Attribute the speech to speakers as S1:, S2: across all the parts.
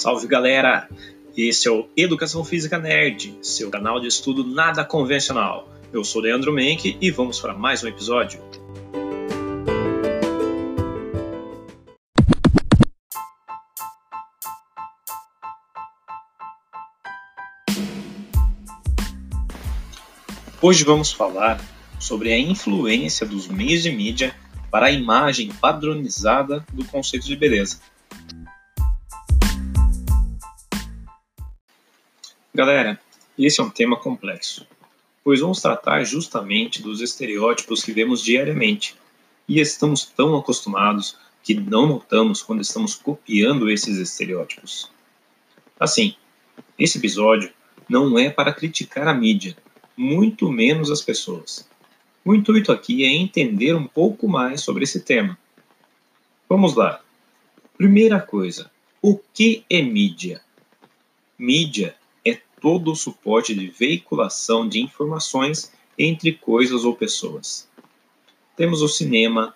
S1: Salve galera! Esse é o Educação Física Nerd, seu canal de estudo nada convencional. Eu sou Leandro Menck e vamos para mais um episódio. Hoje vamos falar sobre a influência dos meios de mídia para a imagem padronizada do conceito de beleza. Galera, esse é um tema complexo, pois vamos tratar justamente dos estereótipos que vemos diariamente e estamos tão acostumados que não notamos quando estamos copiando esses estereótipos. Assim, esse episódio não é para criticar a mídia, muito menos as pessoas. O intuito aqui é entender um pouco mais sobre esse tema. Vamos lá. Primeira coisa, o que é mídia? Mídia todo o suporte de veiculação de informações entre coisas ou pessoas. Temos o cinema,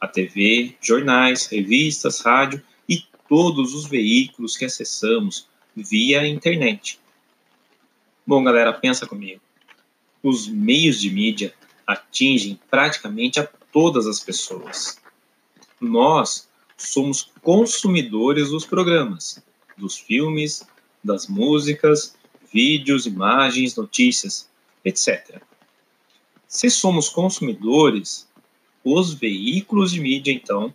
S1: a TV, jornais, revistas, rádio e todos os veículos que acessamos via internet. Bom, galera, pensa comigo. Os meios de mídia atingem praticamente a todas as pessoas. Nós somos consumidores dos programas, dos filmes, das músicas vídeos, imagens, notícias, etc. Se somos consumidores, os veículos de mídia, então,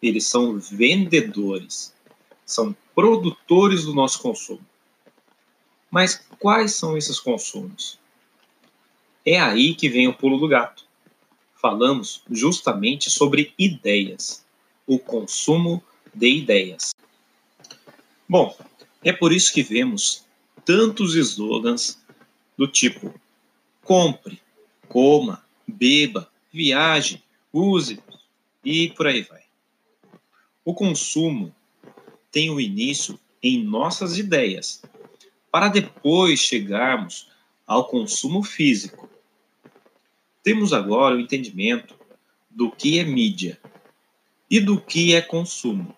S1: eles são vendedores, são produtores do nosso consumo. Mas quais são esses consumos? É aí que vem o pulo do gato. Falamos justamente sobre ideias, o consumo de ideias. Bom, é por isso que vemos tantos slogans do tipo compre, coma, beba, viaje, use e por aí vai. O consumo tem o início em nossas ideias, para depois chegarmos ao consumo físico. Temos agora o entendimento do que é mídia e do que é consumo.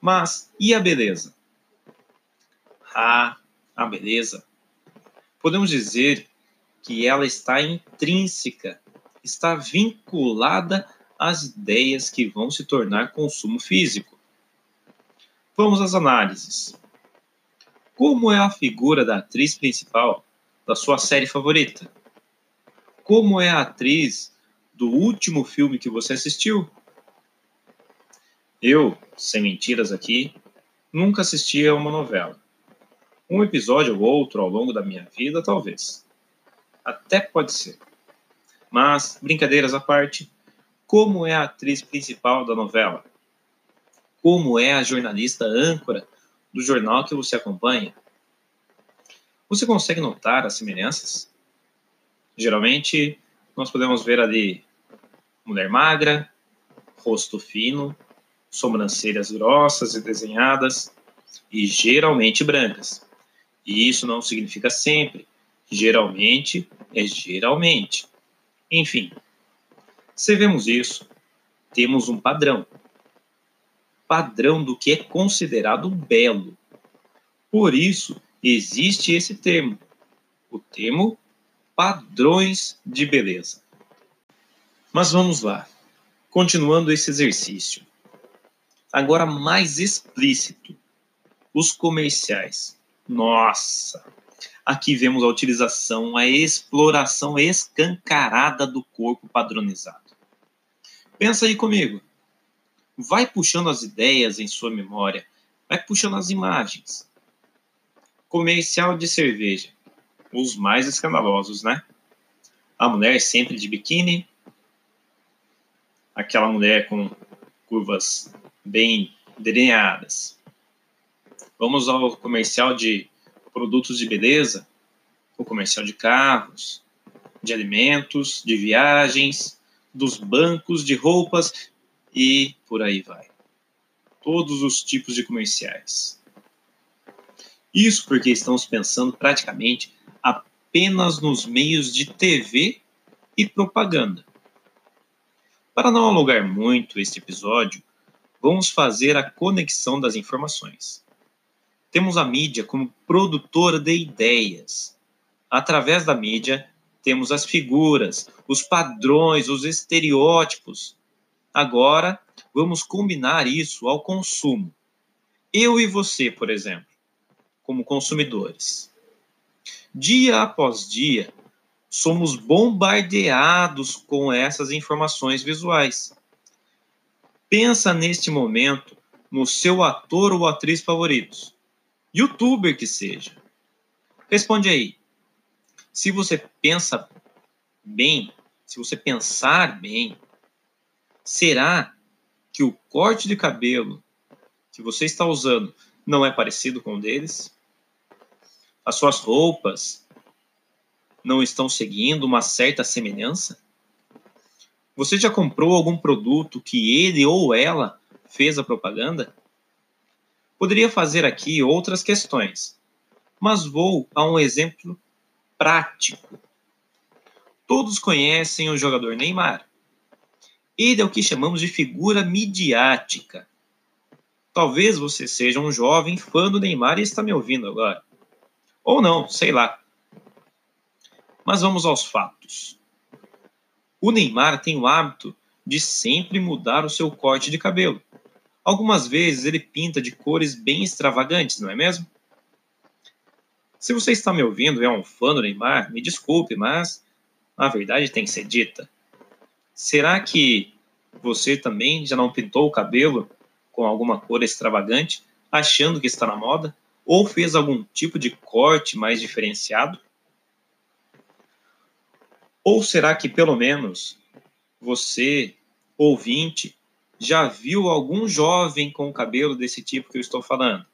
S1: Mas e a beleza? Ah, a beleza, podemos dizer que ela está intrínseca, está vinculada às ideias que vão se tornar consumo físico. Vamos às análises. Como é a figura da atriz principal da sua série favorita? Como é a atriz do último filme que você assistiu? Eu, sem mentiras aqui, nunca assisti a uma novela. Um episódio ou outro ao longo da minha vida, talvez. Até pode ser. Mas, brincadeiras à parte, como é a atriz principal da novela? Como é a jornalista âncora do jornal que você acompanha? Você consegue notar as semelhanças? Geralmente, nós podemos ver ali mulher magra, rosto fino, sobrancelhas grossas e desenhadas e geralmente brancas. E isso não significa sempre. Geralmente é geralmente. Enfim, se vemos isso, temos um padrão. Padrão do que é considerado belo. Por isso, existe esse termo, o termo padrões de beleza. Mas vamos lá, continuando esse exercício. Agora mais explícito, os comerciais. Nossa! Aqui vemos a utilização, a exploração escancarada do corpo padronizado. Pensa aí comigo. Vai puxando as ideias em sua memória, vai puxando as imagens. Comercial de cerveja. Os mais escandalosos, né? A mulher sempre de biquíni, aquela mulher com curvas bem delineadas, Vamos ao comercial de produtos de beleza, o comercial de carros, de alimentos, de viagens, dos bancos, de roupas e por aí vai. Todos os tipos de comerciais. Isso porque estamos pensando praticamente apenas nos meios de TV e propaganda. Para não alugar muito este episódio, vamos fazer a conexão das informações. Temos a mídia como produtora de ideias. Através da mídia, temos as figuras, os padrões, os estereótipos. Agora, vamos combinar isso ao consumo. Eu e você, por exemplo, como consumidores. Dia após dia, somos bombardeados com essas informações visuais. Pensa neste momento no seu ator ou atriz favoritos, youtuber que seja. Responde aí. Se você pensa bem, se você pensar bem, será que o corte de cabelo que você está usando não é parecido com o deles? As suas roupas não estão seguindo uma certa semelhança? Você já comprou algum produto que ele ou ela fez a propaganda? Poderia fazer aqui outras questões, mas vou a um exemplo prático. Todos conhecem o jogador Neymar. Ele é o que chamamos de figura midiática. Talvez você seja um jovem fã do Neymar e está me ouvindo agora. Ou não, sei lá. Mas vamos aos fatos. O Neymar tem o hábito de sempre mudar o seu corte de cabelo. Algumas vezes ele pinta de cores bem extravagantes, não é mesmo? Se você está me ouvindo e é um fã do Neymar, me desculpe, mas a verdade tem que ser dita. Será que você também já não pintou o cabelo com alguma cor extravagante, achando que está na moda? Ou fez algum tipo de corte mais diferenciado? Ou será que pelo menos você, ouvinte, já viu algum jovem com cabelo desse tipo que eu estou falando?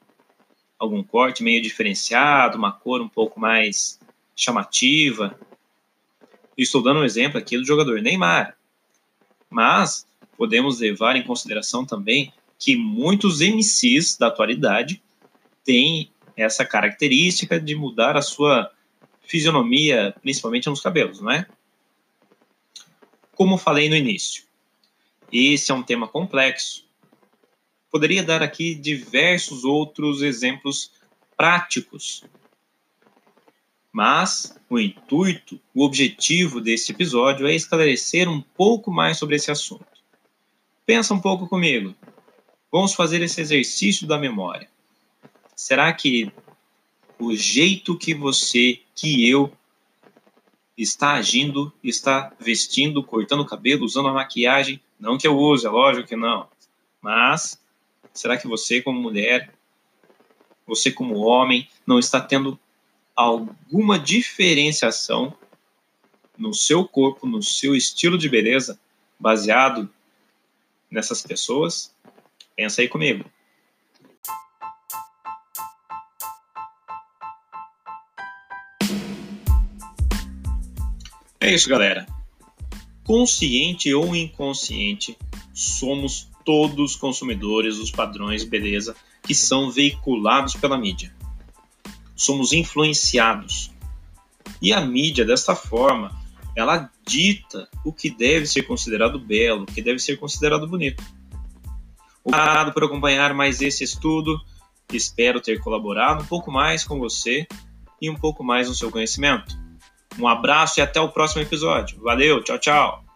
S1: Algum corte meio diferenciado, uma cor um pouco mais chamativa? Estou dando um exemplo aqui do jogador Neymar. Mas podemos levar em consideração também que muitos MCs da atualidade têm essa característica de mudar a sua fisionomia, principalmente nos cabelos, não é? Como falei no início, esse é um tema complexo. Poderia dar aqui diversos outros exemplos práticos. Mas o intuito, o objetivo desse episódio é esclarecer um pouco mais sobre esse assunto. Pensa um pouco comigo. Vamos fazer esse exercício da memória. Será que o jeito que você, que eu está agindo, está vestindo, cortando o cabelo, usando a maquiagem. Não que eu use, é lógico que não. Mas será que você, como mulher, você, como homem, não está tendo alguma diferenciação no seu corpo, no seu estilo de beleza, baseado nessas pessoas? Pensa aí comigo. É isso, galera. Consciente ou inconsciente, somos todos consumidores dos padrões beleza que são veiculados pela mídia. Somos influenciados. E a mídia, desta forma, ela dita o que deve ser considerado belo, o que deve ser considerado bonito. Obrigado por acompanhar mais esse estudo. Espero ter colaborado um pouco mais com você e um pouco mais no seu conhecimento. Um abraço e até o próximo episódio. Valeu, tchau, tchau.